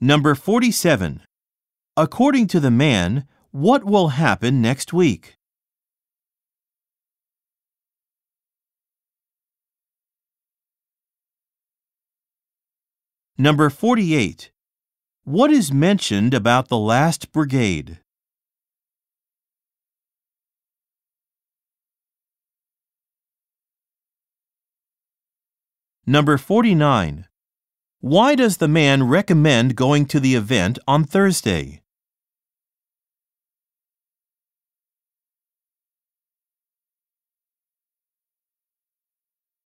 Number 47. According to the man, what will happen next week? Number 48. What is mentioned about the last brigade? Number 49. Why does the man recommend going to the event on Thursday?